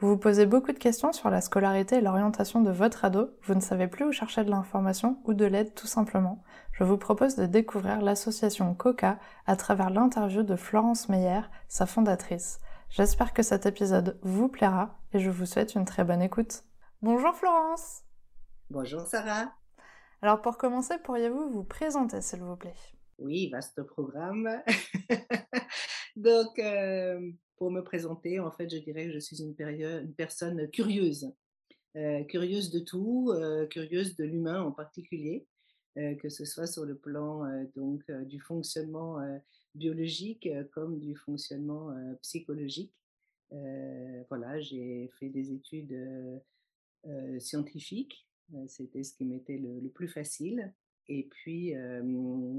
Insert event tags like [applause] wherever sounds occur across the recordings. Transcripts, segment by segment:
Vous vous posez beaucoup de questions sur la scolarité et l'orientation de votre ado, vous ne savez plus où chercher de l'information ou de l'aide tout simplement. Je vous propose de découvrir l'association COCA à travers l'interview de Florence Meyer, sa fondatrice. J'espère que cet épisode vous plaira et je vous souhaite une très bonne écoute. Bonjour Florence Bonjour Sarah Alors pour commencer, pourriez-vous vous présenter s'il vous plaît? Oui, vaste programme. [laughs] Donc, euh, pour me présenter, en fait, je dirais que je suis une, personne curieuse. Euh, curieuse de tout, euh, curieuse de l'humain en particulier, que ce soit sur le plan donc, du fonctionnement biologique comme du fonctionnement psychologique. voilà, j'ai fait des études scientifiques, c'était ce qui m'était le, plus facile. Et puis,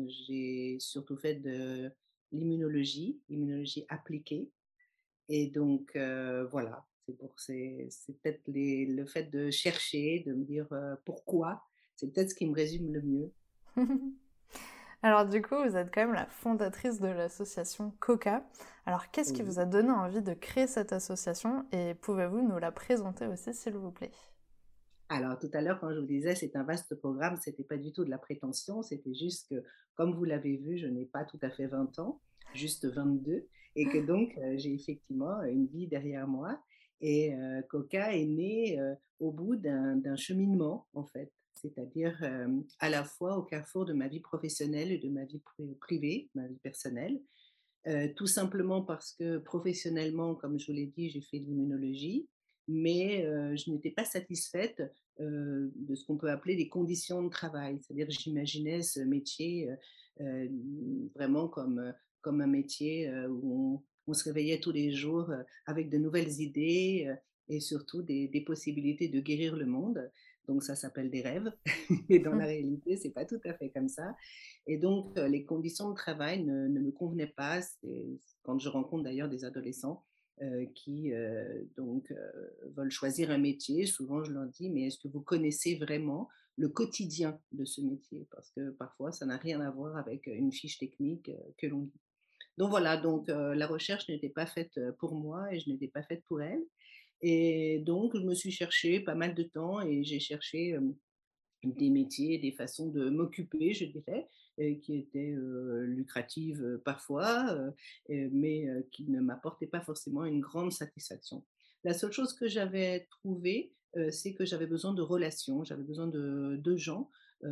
j'ai surtout fait de l'immunologie, l'immunologie appliquée. Et donc, voilà, c'est pour c'est peut-être le fait de chercher, de me dire pourquoi, c'est peut-être ce qui me résume le mieux. [laughs] Alors du coup, vous êtes quand même la fondatrice de l'association Coca. Alors qu'est-ce qui vous a donné envie de créer cette association et pouvez-vous nous la présenter aussi s'il vous plaît? Alors tout à l'heure, quand je vous disais c'est un vaste programme, c'était pas du tout de la prétention, c'était juste que, comme vous l'avez vu, je n'ai pas tout à fait 20 ans, juste 22, et que [laughs] donc euh, j'ai effectivement une vie derrière moi. Et euh, Coca est né euh, au bout d'un cheminement, en fait c'est-à-dire à la fois au carrefour de ma vie professionnelle et de ma vie privée, ma vie personnelle. tout simplement parce que professionnellement, comme je vous l'ai dit, j'ai fait de l'immunologie, mais je n'étais pas satisfaite de ce qu'on peut appeler les conditions de travail. C'est-à-dire que j'imaginais ce métier vraiment comme, comme un métier où on, se réveillait tous les jours avec de nouvelles idées et surtout des, des possibilités de guérir le monde. Donc ça s'appelle des rêves. [laughs] Et dans la [laughs] réalité, c'est pas tout à fait comme ça. Et donc les conditions de travail ne, me convenaient pas. Quand je rencontre d'ailleurs des adolescents qui donc veulent choisir un métier, souvent je leur dis mais est-ce que vous connaissez vraiment le quotidien de ce métier? Parce que parfois ça n'a rien à voir avec une fiche technique que l'on dit. Donc voilà, donc la recherche n'était pas faite pour moi et je n'étais pas faite pour elle. Et donc, je me suis cherché pas mal de temps et j'ai cherché des métiers, des façons de m'occuper, je dirais, qui étaient lucratives parfois, mais qui ne m'apportaient pas forcément une grande satisfaction. La seule chose que j'avais trouvée, c'est que j'avais besoin de relations, j'avais besoin de, gens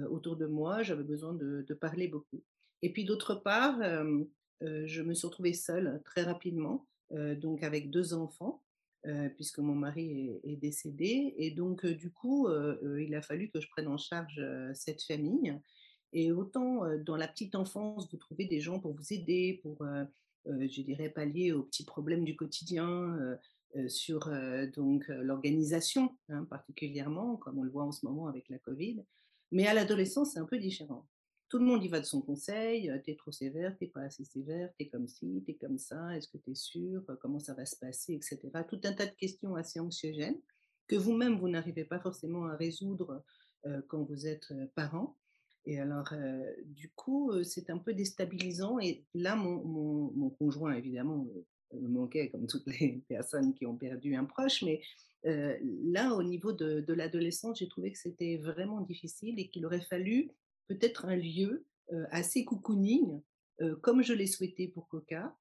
autour de moi, j'avais besoin de, parler beaucoup. Et puis d'autre part, je me suis retrouvée seule très rapidement, donc avec deux enfants. Puisque mon mari est, décédé. Et donc, du coup, il a fallu que je prenne en charge cette famille. Et autant dans la petite enfance, vous trouvez des gens pour vous aider, pour, je dirais, pallier aux petits problèmes du quotidien, sur donc l'organisation hein, particulièrement, comme on le voit en ce moment avec la Covid. Mais à l'adolescence, c'est un peu différent tout le monde y va de son conseil, t'es trop sévère, t'es pas assez sévère, t'es comme ci, t'es comme ça, est-ce que t'es sûr, comment ça va se passer, etc. Tout un tas de questions assez anxiogènes que vous-même, vous, n'arrivez pas forcément à résoudre quand vous êtes parent. Et alors, du coup, c'est un peu déstabilisant. Et là, mon, conjoint, évidemment, me manquait, comme toutes les [laughs] personnes qui ont perdu un proche, mais là, au niveau de l'adolescence, j'ai trouvé que c'était vraiment difficile et qu'il aurait fallu peut-être un lieu assez cocooning, comme je l'ai souhaité pour Coca,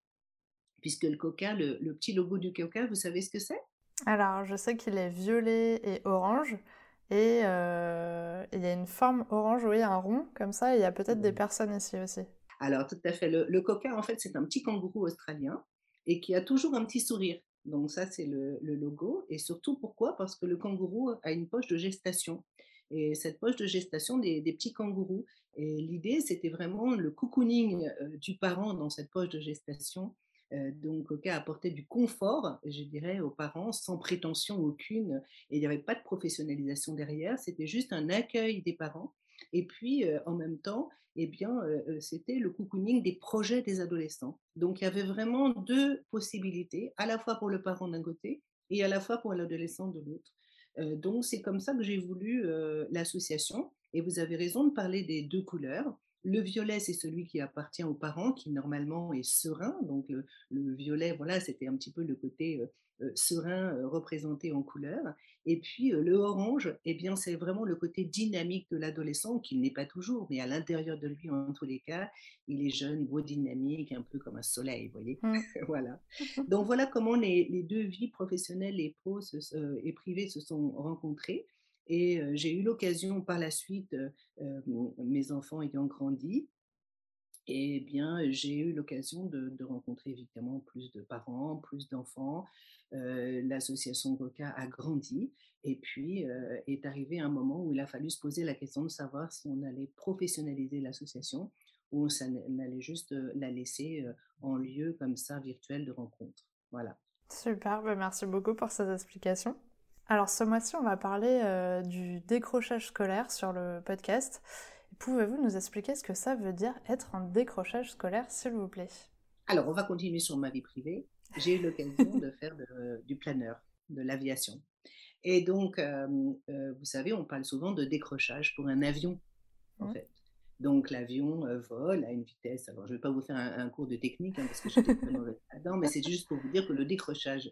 puisque le Coca, le, petit logo du Coca, vous savez ce que c'est? Alors, je sais qu'il est violet et orange. Et il y a une forme orange, oui, un rond comme ça, et il y a peut-être des personnes ici aussi. Alors, tout à fait. Le, coca, en fait, c'est un petit kangourou australien et qui a toujours un petit sourire. Donc, ça, c'est le, le, logo. Et surtout, pourquoi? Parce que le kangourou a une poche de gestation et cette poche de gestation des, petits kangourous. Et l'idée, c'était vraiment le cocooning euh, du parent dans cette poche de gestation. Euh, donc, Coca apportait du confort, je dirais, aux parents, sans prétention aucune. Et il n'y avait pas de professionnalisation derrière, c'était juste un accueil des parents Et puis, en même temps, eh bien, c'était le cocooning des projets des adolescents. Donc, il y avait vraiment deux possibilités, à la fois pour le parent d'un côté et à la fois pour l'adolescent de l'autre. Donc, c'est comme ça que j'ai voulu l'association. Et vous avez raison de parler des deux couleurs. Le violet, c'est celui qui appartient aux parents, qui normalement est serein. Donc le, violet, voilà, c'était un petit peu le côté euh, euh, serein euh, représenté en couleur. Et puis le orange, eh bien, c'est vraiment le côté dynamique de l'adolescent, qui n'est pas toujours, mais à l'intérieur de lui, en tous les cas, il est jeune, beau, dynamique, un peu comme un soleil, vous voyez. Mmh. [laughs] voilà. Donc voilà comment les, deux vies professionnelles et pro et privées se sont rencontrées. Et j'ai eu l'occasion par la suite, mes enfants ayant grandi, et eh bien, j'ai eu l'occasion de, rencontrer évidemment plus de parents, plus d'enfants. L'association Goka a grandi et puis est arrivé un moment où il a fallu se poser la question de savoir si on allait professionnaliser l'association ou on allait juste la laisser en lieu comme ça virtuel de rencontre. Voilà. Super, bah, merci beaucoup pour ces explications. Alors ce mois-ci, on va parler euh, du décrochage scolaire sur le podcast. Pouvez-vous nous expliquer ce que ça veut dire être un décrochage scolaire, s'il vous plaît? Alors, on va continuer sur ma vie privée. J'ai eu l'occasion de faire du planeur, de l'aviation. Et donc, euh, euh, vous savez, on parle souvent de décrochage pour un avion, en mmh. fait. Donc, l'avion vole à une vitesse. Alors, je ne vais pas vous faire un, cours de technique, hein, parce que je suis très mauvaise là-dedans, mais c'est juste pour vous dire que le décrochage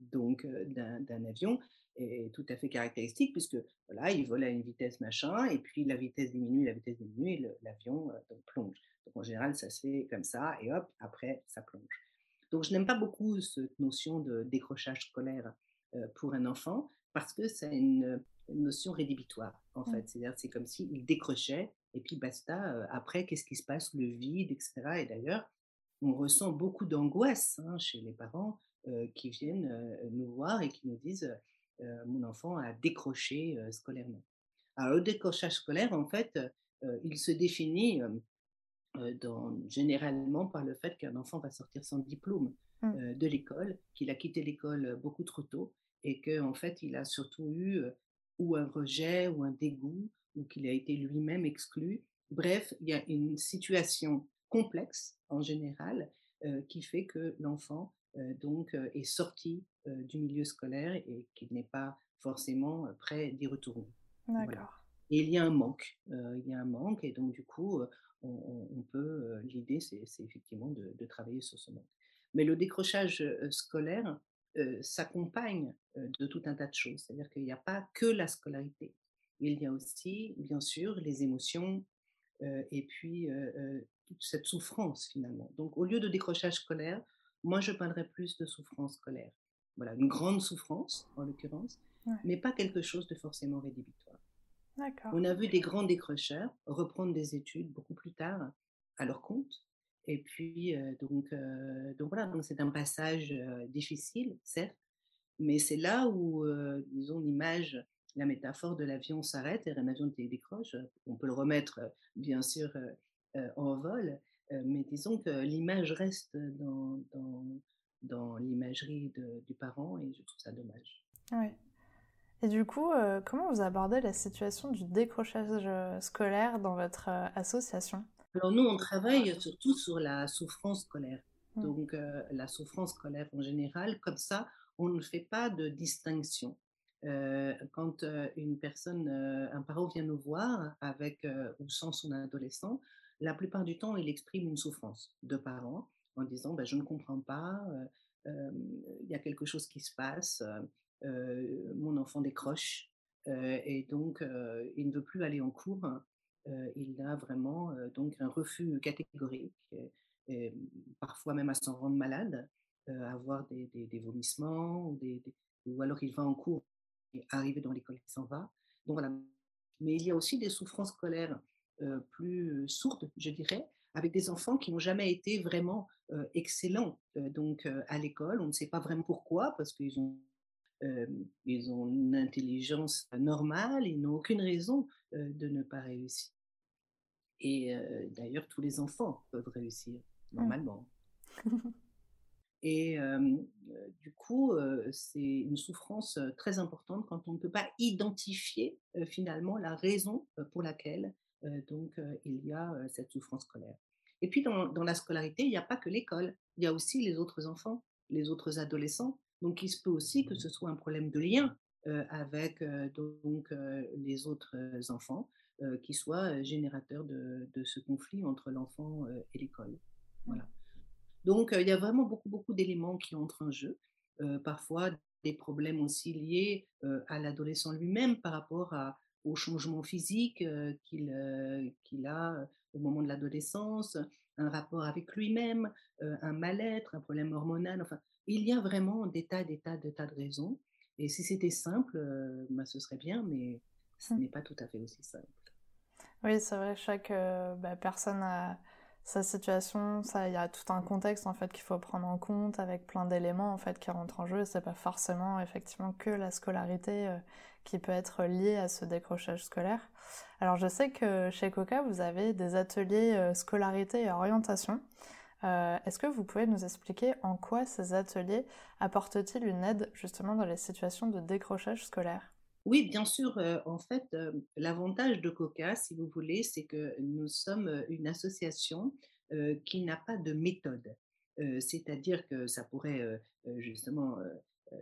donc d'un avion, est tout à fait caractéristique puisque voilà, il vole à une vitesse machin et puis la vitesse diminue, la vitesse diminue et l'avion euh, plonge. Donc en général, ça se fait comme ça et hop, après, ça plonge. Donc je n'aime pas beaucoup cette notion de décrochage scolaire euh, pour un enfant parce que c'est une, notion rédhibitoire en mmh. fait. C'est-à-dire c'est comme s'il décrochait et puis basta. Euh, après, qu'est-ce qui se passe? Le vide, etc. Et d'ailleurs, on ressent beaucoup d'angoisse hein, chez les parents qui viennent nous voir et qui nous disent euh, mon enfant a décroché euh, scolairement. Alors le décrochage scolaire, en fait, euh, il se définit dans, généralement par le fait qu'un enfant va sortir sans diplôme mmh. de l'école, qu'il a quitté l'école beaucoup trop tôt et qu'en en fait, il a surtout eu ou un rejet ou un dégoût ou qu'il a été lui-même exclu. Bref, il y a une situation complexe en général qui fait que l'enfant donc est sorti du milieu scolaire et qu'il n'est pas forcément prêt d'y retourner. D'accord. Et il y a un manque, il y a un manque et donc du coup, on, peut, l'idée c'est effectivement de, travailler sur ce manque. Mais le décrochage scolaire s'accompagne de tout un tas de choses, c'est-à-dire qu'il n'y a pas que la scolarité, il y a aussi bien sûr les émotions et puis toute cette souffrance finalement. Donc au lieu de décrochage scolaire, moi, je parlerais plus de souffrance scolaire. Voilà, une grande souffrance, en l'occurrence, mais pas quelque chose de forcément rédhibitoire. On a vu des grands décrocheurs reprendre des études beaucoup plus tard à leur compte. Et puis, euh, donc, euh, donc voilà, donc c'est un passage euh, difficile, certes, mais c'est là où, disons, l'image, la métaphore de l'avion s'arrête et un avion décroche. On peut le remettre, bien sûr, en vol, mais disons que l'image reste dans, dans, dans l'imagerie du parent et je trouve ça dommage. Oui. Et du coup, comment vous abordez la situation du décrochage scolaire dans votre association? Alors nous, on travaille surtout sur la souffrance scolaire. Mmh. Donc la souffrance scolaire en général, comme ça, on ne fait pas de distinction. quand une personne, un parent vient nous voir avec ou sans son adolescent, la plupart du temps, il exprime une souffrance de parents en disant ben, Je ne comprends pas, il y a quelque chose qui se passe, mon enfant décroche, et donc il ne veut plus aller en cours. il a vraiment donc un refus catégorique, et, parfois même à s'en rendre malade, avoir des, vomissements, ou, alors il va en cours et arrive dans l'école, il s'en va. Donc voilà. Mais il y a aussi des souffrances scolaires euh, plus sourde, je dirais, avec des enfants qui n'ont jamais été vraiment euh, excellents euh, donc à l'école. On ne sait pas vraiment pourquoi, parce qu'ils ont ils ont une intelligence normale, ils n'ont aucune raison de ne pas réussir. Et d'ailleurs, tous les enfants peuvent réussir mmh. normalement. [laughs] Et du coup, c'est une souffrance très importante quand on ne peut pas identifier finalement la raison pour laquelle donc il y a cette souffrance scolaire. Et puis dans, la scolarité, il n'y a pas que l'école, il y a aussi les autres enfants, les autres adolescents. Donc il se peut aussi que ce soit un problème de lien avec donc les autres enfants qui soit générateur de, de, ce conflit entre l'enfant et l'école. Voilà. Donc il y a vraiment beaucoup beaucoup d'éléments qui entrent en jeu. parfois des problèmes aussi liés à l'adolescent lui-même par rapport à, au changement physique qu'il a au moment de l'adolescence, un rapport avec lui-même, un mal-être, un problème hormonal. Enfin, il y a vraiment des tas, des tas, des tas de raisons. Et si c'était simple, ben, ce serait bien, mais ce mmh. n'est pas tout à fait aussi simple. Oui, c'est vrai, chaque bah, personne a sa situation, ça, il y a tout un contexte en fait qu'il faut prendre en compte avec plein d'éléments en fait qui rentrent en jeu. C'est pas forcément effectivement que la scolarité euh, qui peut être liée à ce décrochage scolaire. Alors je sais que chez Coca vous avez des ateliers euh, scolarité et orientation. Euh, est-ce que vous pouvez nous expliquer en quoi ces ateliers apportent-ils une aide justement dans les situations de décrochage scolaire? Oui, bien sûr. en fait, l'avantage de Coca, si vous voulez, c'est que nous sommes une association qui n'a pas de méthode. C'est-à-dire que ça pourrait justement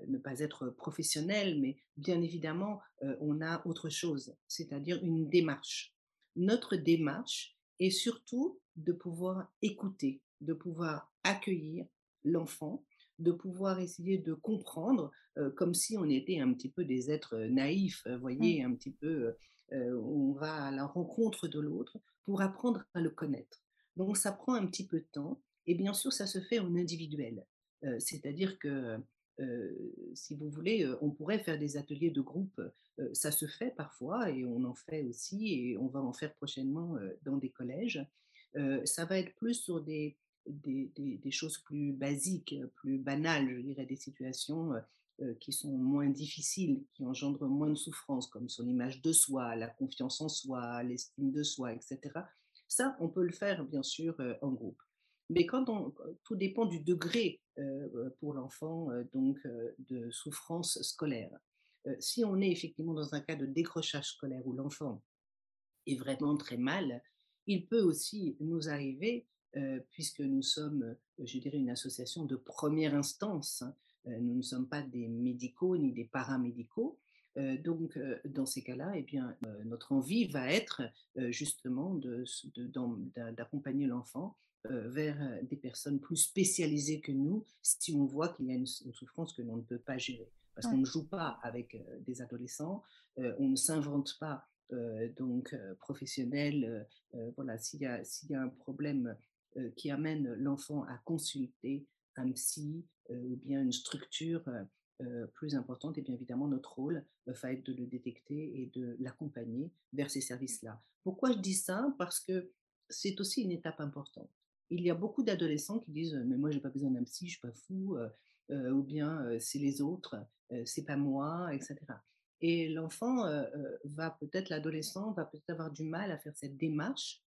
ne pas être professionnel, mais bien évidemment, on a autre chose, c'est-à-dire une démarche. Notre démarche est surtout de pouvoir écouter, de pouvoir accueillir l'enfant de pouvoir essayer de comprendre comme si on était un petit peu des êtres naïfs, vous mmh. voyez, un petit peu, on va à la rencontre de l'autre pour apprendre à le connaître. Donc ça prend un petit peu de temps et bien sûr ça se fait en individuel. C'est-à-dire que si vous voulez, on pourrait faire des ateliers de groupe. ça se fait parfois et on en fait aussi et on va en faire prochainement dans des collèges. ça va être plus sur des, des, choses plus basiques, plus banales, je dirais, des situations qui sont moins difficiles, qui engendrent moins de souffrance, comme son image de soi, la confiance en soi, l'estime de soi, etc. Ça, on peut le faire, bien sûr, en groupe. Mais quand on, tout dépend du degré pour l'enfant donc de souffrance scolaire. si on est effectivement dans un cas de décrochage scolaire où l'enfant est vraiment très mal, il peut aussi nous arriver euh, puisque nous sommes, euh, je dirais, une association de première instance. Hein. Euh, nous ne sommes pas des médicaux ni des paramédicaux. donc, dans ces cas-là, eh bien, notre envie va être justement d'accompagner l'enfant vers des personnes plus spécialisées que nous si on voit qu'il y a une, souffrance que l'on ne peut pas gérer. Parce qu'on ne joue pas avec des adolescents, on ne s'invente pas donc professionnel. voilà, s'il y, y, a un problème euh, qui amène l'enfant à consulter un psy euh, ou bien une structure euh, plus importante, et bien évidemment notre rôle va être de le détecter et de l'accompagner vers ces services-là. Pourquoi je dis ça? Parce que c'est aussi une étape importante. Il y a beaucoup d'adolescents qui disent mais moi j'ai pas besoin d'un psy, je suis pas fou, ou bien c'est les autres, c'est pas moi, etc. Et l'enfant va peut-être, l'adolescent va peut-être avoir du mal à faire cette démarche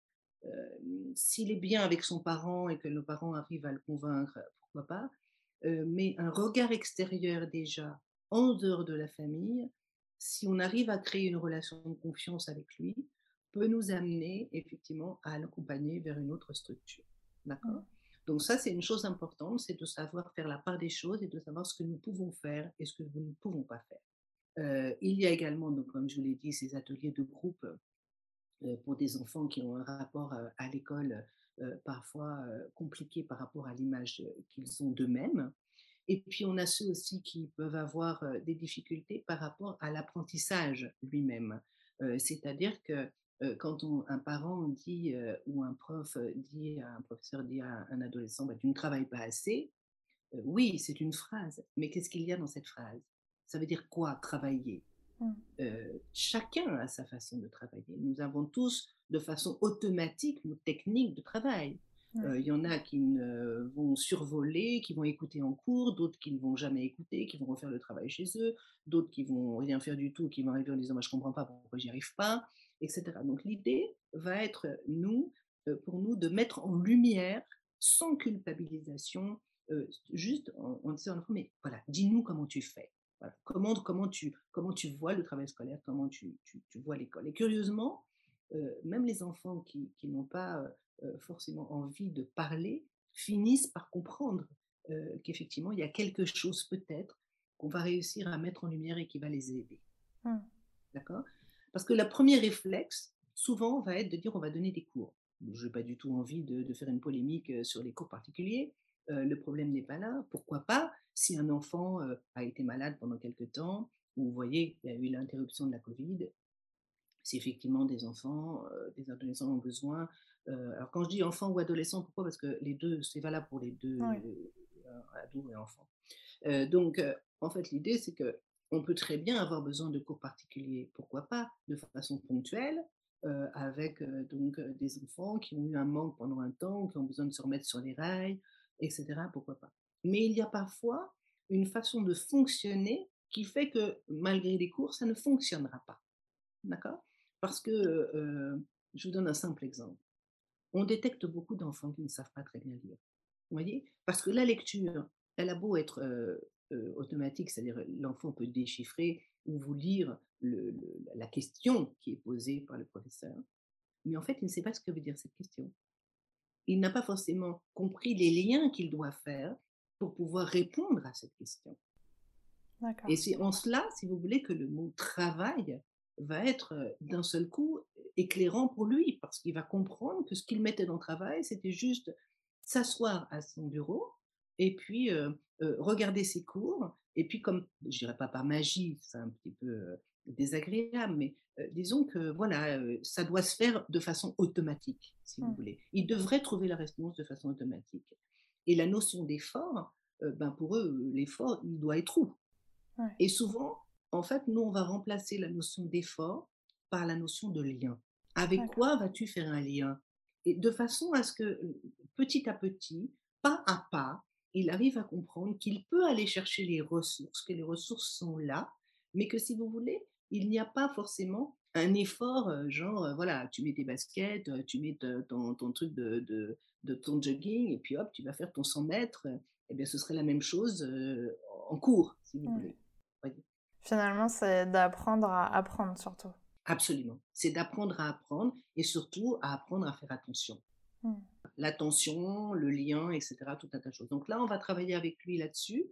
s'il est bien avec son parent et que le parent arrive à le convaincre, pourquoi pas. mais un regard extérieur déjà, en dehors de la famille, si on arrive à créer une relation de confiance avec lui, peut nous amener effectivement à l'accompagner vers une autre structure. D'accord? Mmh. Donc ça, c'est une chose importante, c'est de savoir faire la part des choses et de savoir ce que nous pouvons faire et ce que nous ne pouvons pas faire. il y a également, donc, comme je vous l'ai dit, ces ateliers de groupe pour des enfants qui ont un rapport euh, à l'école euh, parfois compliqué par rapport à l'image qu'ils ont d'eux-mêmes. Et puis on a ceux aussi qui peuvent avoir des difficultés par rapport à l'apprentissage lui-même. C'est-à-dire que quand un parent dit ou un prof dit, un professeur dit à un adolescent, bah, tu ne travailles pas assez, oui, c'est une phrase, mais qu'est-ce qu'il y a dans cette phrase? Ça veut dire quoi travailler? Mmh. chacun a sa façon de travailler. Nous avons tous de façon automatique nos techniques de travail. Il y en a qui vont survoler, qui vont écouter en cours, d'autres qui ne vont jamais écouter, qui vont refaire le travail chez eux, d'autres qui vont rien faire du tout, qui vont arriver en disant je comprends pas pourquoi j'y arrive pas, etc. Donc l'idée va être nous, pour nous, de mettre en lumière, sans culpabilisation, juste en, en disant mais voilà, dis-nous comment tu fais. Comment, comment, tu, comment tu vois le travail scolaire, comment tu, tu, vois l'école? Et curieusement, même les enfants qui, qui n'ont pas forcément envie de parler finissent par comprendre qu'effectivement, il y a quelque chose peut-être qu'on va réussir à mettre en lumière et qui va les aider. Mmh. D'accord? Parce que le premier réflexe, souvent, va être de dire on va donner des cours. Je n'ai pas du tout envie de, faire une polémique sur les cours particuliers. Le problème n'est pas là. Pourquoi pas Si un enfant a été malade pendant quelque temps, ou vous voyez, il y a eu l'interruption de la Covid, si effectivement des enfants, des adolescents ont besoin. alors quand je dis enfants ou adolescents, pourquoi? Parce que les deux, c'est valable pour les deux, ados et enfants. donc, en fait, l'idée, c'est que on peut très bien avoir besoin de cours particuliers, pourquoi pas, de façon ponctuelle, euh, avec euh, donc euh, des enfants qui ont eu un manque pendant un temps, qui ont besoin de se remettre sur les rails, etc. Pourquoi pas. Mais il y a parfois une façon de fonctionner qui fait que malgré les cours, ça ne fonctionnera pas. D'accord? Parce que, je vous donne un simple exemple. On détecte beaucoup d'enfants qui ne savent pas très bien lire. Vous voyez? Parce que la lecture, elle a beau être automatique, c'est-à-dire l'enfant peut déchiffrer ou vous lire la question qui est posée par le professeur, mais en fait, il ne sait pas ce que veut dire cette question. Il n'a pas forcément compris les liens qu'il doit faire pour pouvoir répondre à cette question. Et c'est en cela, si vous voulez, que le mot travail va être d'un seul coup éclairant pour lui, parce qu'il va comprendre que ce qu'il mettait dans le travail, c'était juste s'asseoir à son bureau et puis regarder ses cours, et puis comme, je dirais pas par magie, c'est un petit peu désagréable, mais disons que voilà, ça doit se faire de façon automatique, si vous mmh. voulez. Ils devraient trouver la réponse de façon automatique. Et la notion d'effort, ben pour eux, l'effort, il doit être où? Et souvent, en fait, nous, on va remplacer la notion d'effort par la notion de lien. Avec quoi vas-tu faire un lien? Et de façon à ce que, petit à petit, pas à pas, il arrive à comprendre qu'il peut aller chercher les ressources, que les ressources sont là, mais que si vous voulez, il n'y a pas forcément un effort, euh, genre, euh, voilà, tu mets tes baskets, euh, tu mets ton, truc de, de, ton jogging, et puis hop, tu vas faire ton 100 mètres. Eh bien, ce serait la même chose en cours, si vous voulez. Finalement, c'est d'apprendre à apprendre surtout. Absolument. C'est d'apprendre à apprendre et surtout à apprendre à faire attention. Mmh l'attention, le lien, etc., tout un tas de choses. Donc là, on va travailler avec lui là-dessus.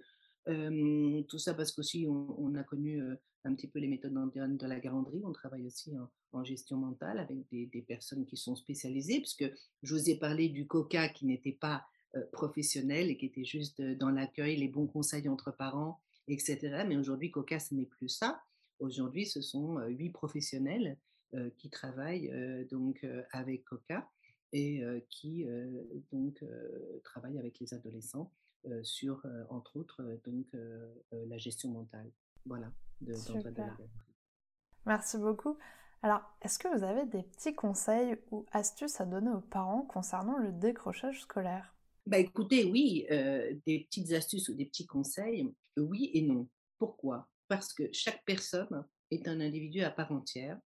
Tout ça parce qu'aussi, on, on, a connu un petit peu les méthodes de la garanderie. On travaille aussi en, gestion mentale avec des, personnes qui sont spécialisées, puisque je vous ai parlé du coca qui n'était pas professionnel et qui était juste dans l'accueil, les bons conseils entre parents, etc. Mais aujourd'hui, coca, ce n'est plus ça. Aujourd'hui, ce sont huit professionnels qui travaillent donc avec coca et qui donc travaille avec les adolescents sur, entre autres, donc la gestion mentale. Voilà, de, Merci beaucoup. Alors, est-ce que vous avez des petits conseils ou astuces à donner aux parents concernant le décrochage scolaire? Bah écoutez, oui, des petites astuces ou des petits conseils, oui et non. Pourquoi? Parce que chaque personne est un individu à part entière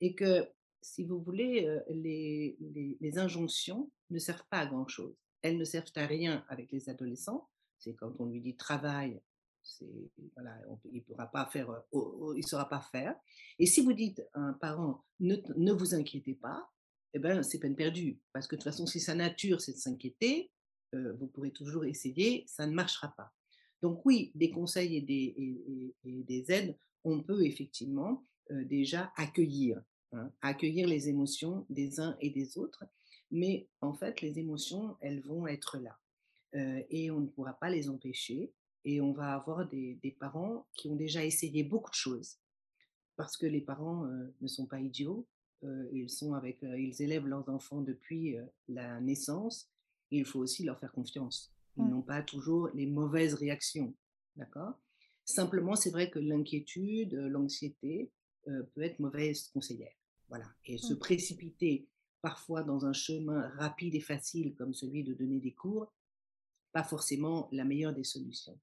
et que si vous voulez, les, les, injonctions ne servent pas à grand-chose. Elles ne servent à rien avec les adolescents. C'est quand on lui dit travail, voilà, il ne pourra pas faire, il saura pas faire. Et si vous dites à un parent ne, vous inquiétez pas, eh ben c'est peine perdue parce que de toute façon si sa nature c'est de s'inquiéter, vous pourrez toujours essayer, ça ne marchera pas. Donc oui, des conseils et des, aides, on peut effectivement déjà accueillir Hein, accueillir les émotions des uns et des autres. Mais en fait, les émotions, elles vont être là. Euh, et on ne pourra pas les empêcher. Et on va avoir des, parents qui ont déjà essayé beaucoup de choses. Parce que les parents euh, ne sont pas idiots. Euh, ils, sont avec, ils élèvent leurs enfants depuis la naissance. il faut aussi leur faire confiance. Ils mmh. n'ont pas toujours les mauvaises réactions. D'accord? Simplement, c'est vrai que l'inquiétude, l'anxiété peut être mauvaise conseillère. Voilà. Et se mmh. précipiter parfois dans un chemin rapide et facile comme celui de donner des cours, pas forcément la meilleure des solutions.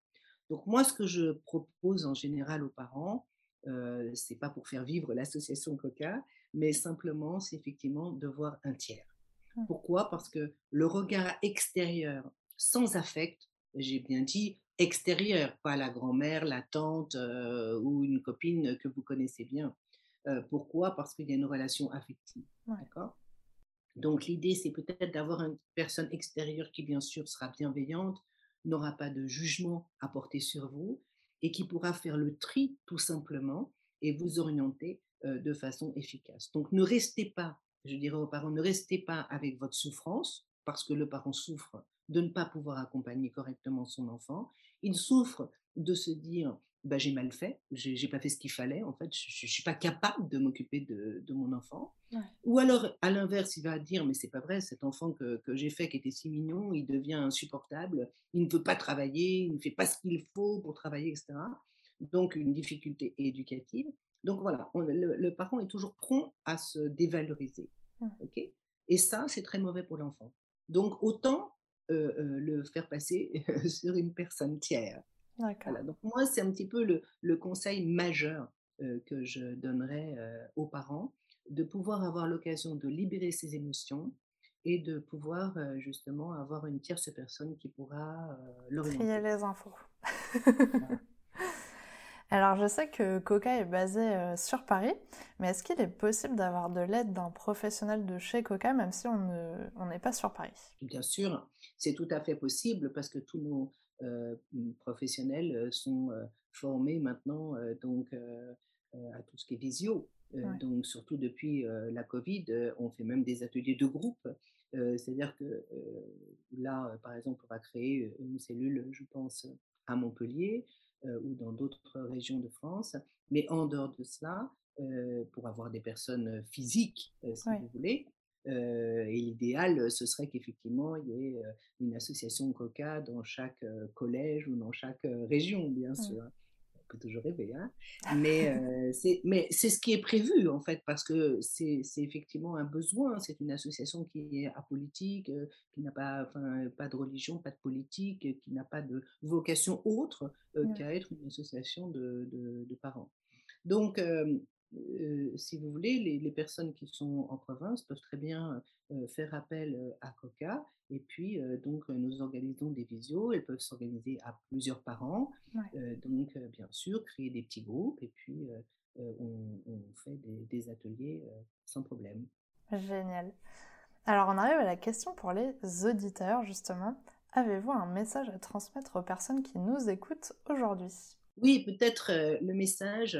Donc moi, ce que je propose en général aux parents, euh, c'est pas pour faire vivre l'association Coca, mais simplement, c'est effectivement de voir un tiers. Mmh. Pourquoi? Parce que le regard extérieur, sans affect, j'ai bien dit extérieur, pas la grand-mère, la tante ou une copine que vous connaissez bien, pourquoi? Parce qu'il y a une relation affective. D'accord? Donc l'idée, c'est peut-être d'avoir une personne extérieure qui, bien sûr, sera bienveillante, n'aura pas de jugement à porter sur vous et qui pourra faire le tri tout simplement et vous orienter de façon efficace. Donc ne restez pas, je dirais aux parents, ne restez pas avec votre souffrance parce que le parent souffre de ne pas pouvoir accompagner correctement son enfant. Il souffre de se dire bah, j'ai mal fait, j'ai pas fait ce qu'il fallait, en fait, je, ne suis pas capable de m'occuper de, mon enfant. Ou alors, à l'inverse, il va dire mais c'est pas vrai, cet enfant que, que j'ai fait qui était si mignon, il devient insupportable, il ne veut pas travailler, il ne fait pas ce qu'il faut pour travailler, etc. Donc, une difficulté éducative. Donc voilà, le, parent est toujours prompt à se dévaloriser. ok? Et ça, c'est très mauvais pour l'enfant. Donc, autant euh, euh, le faire passer [laughs] sur une personne tiers. Voilà, donc moi, c'est un petit peu le, le conseil majeur euh, que je donnerais aux parents, de pouvoir avoir l'occasion de libérer ses émotions et de pouvoir justement avoir une tierce personne qui pourra l'orienter. Trier les infos. [laughs] Alors, je sais que Coca est basé sur Paris, mais est-ce qu'il est possible d'avoir de l'aide d'un professionnel de chez Coca, même si on n'est pas sur Paris? Bien sûr, c'est tout à fait possible parce que tous nos professionnels euh, sont formés maintenant donc, à tout ce qui est visio. Donc, surtout depuis la Covid, on fait même des ateliers de groupe. C'est-à-dire que là, par exemple, on va créer une cellule, je pense, à Montpellier. Euh, ou dans d'autres régions de France. Mais en dehors de cela, euh, pour avoir des personnes physiques, euh, si vous voulez, et l'idéal, ce serait qu'effectivement, il y ait une association Coca dans chaque collège ou dans chaque région, bien sûr peut toujours rêver, hein mais euh, c'est ce qui est prévu en fait, parce que c'est effectivement un besoin. C'est une association qui est apolitique, euh, qui n'a pas, enfin, pas de religion, pas de politique, qui n'a pas de vocation autre euh, qu'à être une association de, de, parents. Donc, si vous voulez, les, les, personnes qui sont en province peuvent très bien faire appel à Coca. Et puis, donc, nous organisons des visios. Elles peuvent s'organiser à plusieurs parents. donc, bien sûr, créer des petits groupes. Et puis, on, fait des, ateliers sans problème. Génial. Alors, on arrive à la question pour les auditeurs, justement. Avez-vous un message à transmettre aux personnes qui nous écoutent aujourd'hui? Oui, peut-être le message,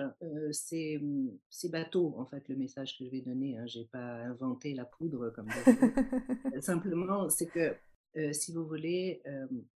c'est, mmh, c'est bateau, en fait, le message que je vais donner. Hein. Je n'ai pas inventé la poudre comme [laughs] Simplement, c'est que, si vous voulez,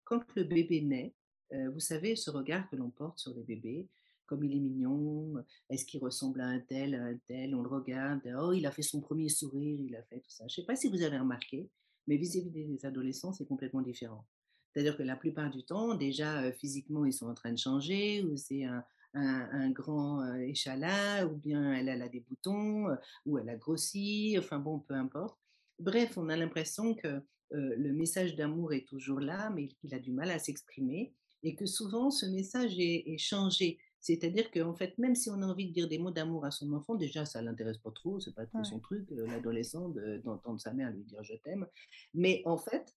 quand le bébé naît, vous savez, ce regard que l'on porte sur le bébé, comme il est mignon, est-ce qu'il ressemble à un tel, à un tel, on le regarde, oh, il a fait son premier sourire, il a fait tout ça. Je ne sais pas si vous avez remarqué, mais vis-à-vis des adolescents, c'est complètement différent. C'est-à-dire que la plupart du temps, déjà physiquement, ils sont en train de changer, ou c'est un, un, grand échalas, ou bien elle, a des boutons, ou elle a grossi, enfin bon, peu importe. Bref, on a l'impression que le message d'amour est toujours là, mais qu'il a du mal à s'exprimer, et que souvent ce message est, changé. C'est-à-dire qu'en fait, même si on a envie de dire des mots d'amour à son enfant, déjà, ça l'intéresse pas trop, c'est pas trop son truc, l'adolescent, d'entendre sa mère lui dire je t'aime. Mais en fait,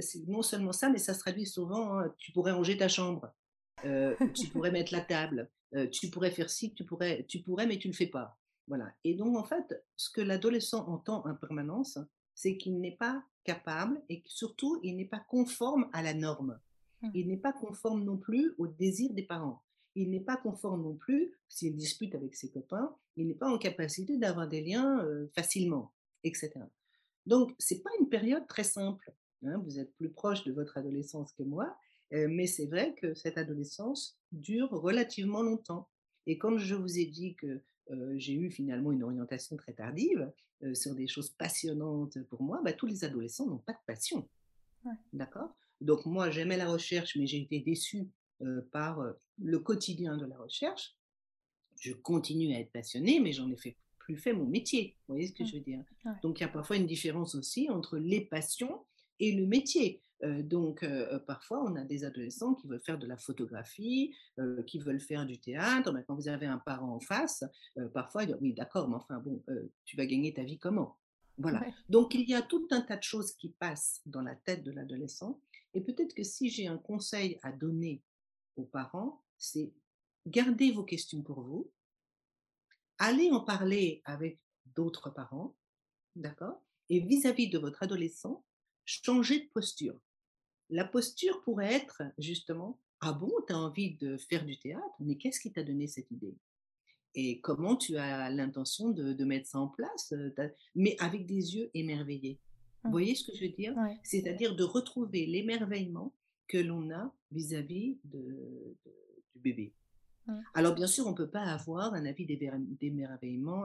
c'est non seulement ça, mais ça se traduit souvent, hein, tu pourrais ranger ta chambre, tu pourrais mettre la table, tu pourrais faire ci, tu pourrais, tu pourrais, mais tu ne le fais pas. Voilà. Et donc, en fait, ce que l'adolescent entend en permanence, c'est qu'il n'est pas capable et surtout, il n'est pas conforme à la norme. Mmh. Il n'est pas conforme non plus au désir des parents. Il n'est pas conforme non plus, s'il dispute avec ses copains, il n'est pas en capacité d'avoir des liens facilement, etc. Donc, ce n'est pas une période très simple. Hein, vous êtes plus proche de votre adolescence que moi, euh, mais c'est vrai que cette adolescence dure relativement longtemps. Et quand je vous ai dit que euh, j'ai eu finalement une orientation très tardive euh, sur des choses passionnantes pour moi, bah, tous les adolescents n'ont pas de passion. D'accord? Donc moi, j'aimais la recherche, mais j'ai été déçue par le quotidien de la recherche. Je continue à être passionnée, mais j'en ai fait plus fait mon métier. Vous voyez ce que je veux dire? Donc il y a parfois une différence aussi entre les passions et le métier. donc, parfois, on a des adolescents qui veulent faire de la photographie, qui veulent faire du théâtre. quand vous avez un parent en face, parfois, il dit, oui, d'accord, mais enfin, bon, tu vas gagner ta vie comment? Voilà. Donc, il y a tout un tas de choses qui passent dans la tête de l'adolescent. Et peut-être que si j'ai un conseil à donner aux parents, c'est garder vos questions pour vous, allez en parler avec d'autres parents, d'accord Et vis-à-vis de votre adolescent, changez de posture. La posture pourrait être justement Ah bon, tu as envie de faire du théâtre, mais qu'est-ce qui t'a donné cette idée? Et comment tu as l'intention de, mettre ça en place Mais avec des yeux émerveillés. Vous mmh. voyez ce que je veux dire? C'est-à-dire de retrouver l'émerveillement que l'on a vis-à-vis de, du bébé. Mmh. Alors bien sûr, on ne peut pas avoir un avis d'émerveillement,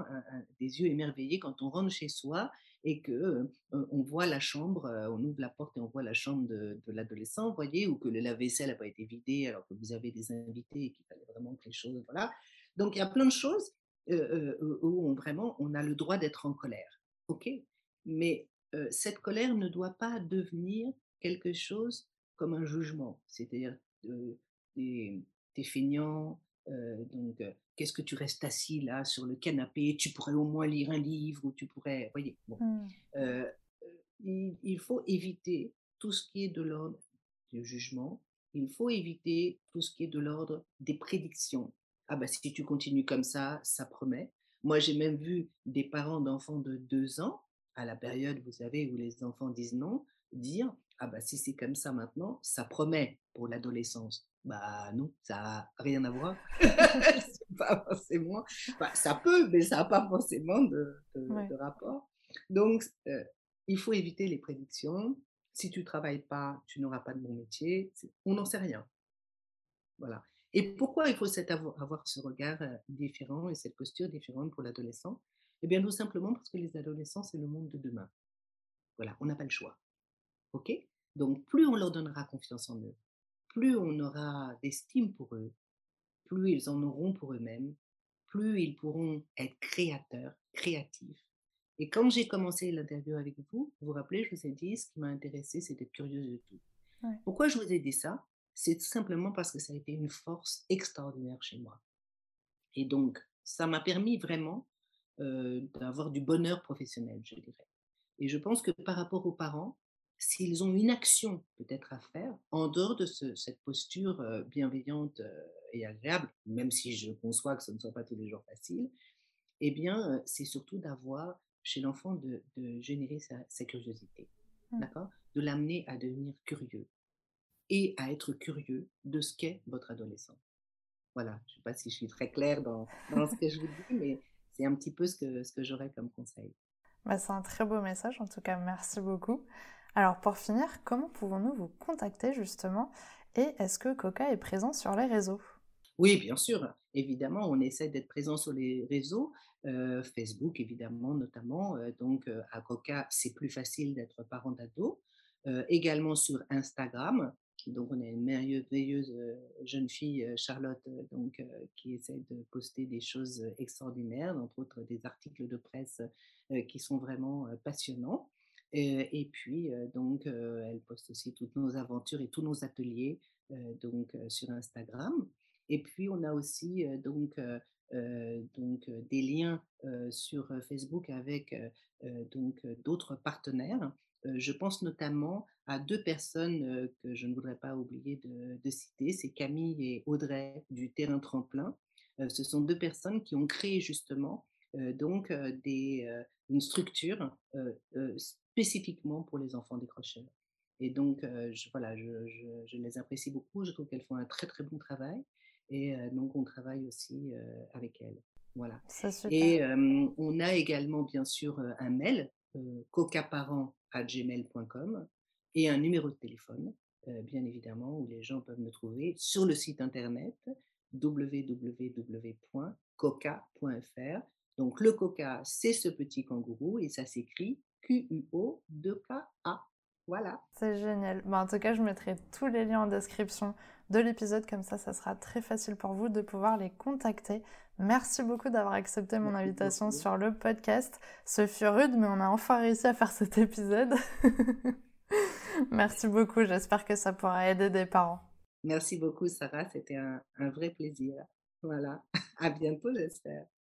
des yeux émerveillés quand on rentre chez soi et que on voit la chambre, on ouvre la porte et on voit la chambre de, l'adolescent, voyez, ou que le lave-vaisselle n'a pas été vidé alors que vous avez des invités et qu'il fallait vraiment que les choses, voilà. Donc il y a plein de choses où on, vraiment on a le droit d'être en colère, ok? Mais cette colère ne doit pas devenir quelque chose comme un jugement, c'est-à-dire t'es feignant, donc qu'est-ce que tu restes assis là sur le canapé? Tu pourrais au moins lire un livre ou tu pourrais, voyez. Bon. Mmh. il, faut éviter tout ce qui est de l'ordre du jugement. Il faut éviter tout ce qui est de l'ordre des prédictions. Ah bah si tu continues comme ça, ça promet. Moi j'ai même vu des parents d'enfants de deux ans à la période, vous savez, où les enfants disent non, dire ah bah si c'est comme ça maintenant, ça promet pour l'adolescence. Bah non, ça n'a rien à voir. [laughs] [laughs] pas forcément. ça peut, mais ça n'a pas forcément de, rapport. Donc, euh, il faut éviter les prédictions. Si tu ne travailles pas, tu n'auras pas de bon métier. On n'en sait rien. Voilà. Et pourquoi il faut avoir, avoir, ce regard euh, différent et cette posture différente pour l'adolescent? Eh bien, tout simplement parce que les adolescents, c'est le monde de demain. Voilà, on n'a pas le choix. OK? Donc, plus on leur donnera confiance en eux, plus on aura d'estime pour eux, plus ils en auront pour eux-mêmes, plus ils pourront être créateurs, créatifs. Et quand j'ai commencé l'interview avec vous, vous vous rappelez, je vous ai dit, ce qui m'a intéressé, c'était curieuse de tout. Pourquoi je vous ai dit ça? C'est tout simplement parce que ça a été une force extraordinaire chez moi. Et donc, ça m'a permis vraiment euh, d'avoir du bonheur professionnel, je dirais. Et je pense que par rapport aux parents, s'ils ont une action peut-être à faire, en dehors de cette posture bienveillante et agréable, même si je conçois que ce ne soit pas tous les jours facile, eh bien, c'est surtout d'avoir chez l'enfant de, générer sa, curiosité, mmh. d'accord? De l'amener à devenir curieux et à être curieux de ce qu'est votre adolescent. Voilà, je ne sais pas si je suis très claire dans, ce que je vous dis, mais c'est un petit peu ce que, ce que j'aurais comme conseil. Bah, c'est un très beau message, en tout cas, merci beaucoup. Alors pour finir, comment pouvons-nous vous contacter justement? Et est-ce que Coca est présent sur les réseaux? Oui, bien sûr. Évidemment, on essaie d'être présent sur les réseaux, euh, Facebook évidemment notamment. Euh, donc euh, à Coca, c'est plus facile d'être parent d'ado. également sur Instagram. Donc on a une merveilleuse jeune fille, Charlotte, donc, qui essaie de poster des choses extraordinaires, entre autres des articles de presse qui sont vraiment passionnants. Et, puis, donc, elle poste aussi toutes nos aventures et tous nos ateliers donc, sur Instagram. Et puis, on a aussi donc, donc, des liens sur Facebook avec d'autres partenaires. je pense notamment à deux personnes que je ne voudrais pas oublier de, de citer. C'est Camille et Audrey du Terrain Tremplin. ce sont deux personnes qui ont créé justement donc des, une structure spécifiquement pour les enfants décrocheurs. Et donc, je, voilà, je, je, les apprécie beaucoup. Je trouve qu'elles font un très très bon travail. Et donc, on travaille aussi avec elles. Voilà. Et on a également, bien sûr, un mail, cocaparent.gmail.com et un numéro de téléphone, bien évidemment, où les gens peuvent me trouver sur le site internet www.coca.fr donc le coca, c'est ce petit kangourou et ça s'écrit Q-U-O-2-K-A. Voilà. C'est génial. Bah, en tout cas, je mettrai tous les liens en description de l'épisode, comme ça, ça sera très facile pour vous de pouvoir les contacter. Merci beaucoup d'avoir accepté mon invitation sur le podcast. Ce fut rude, mais on a enfin réussi à faire cet épisode. [laughs] Merci beaucoup, j'espère que ça pourra aider des parents. Merci beaucoup, Sarah, c'était un, un vrai plaisir. Voilà, [laughs] à bientôt, j'espère.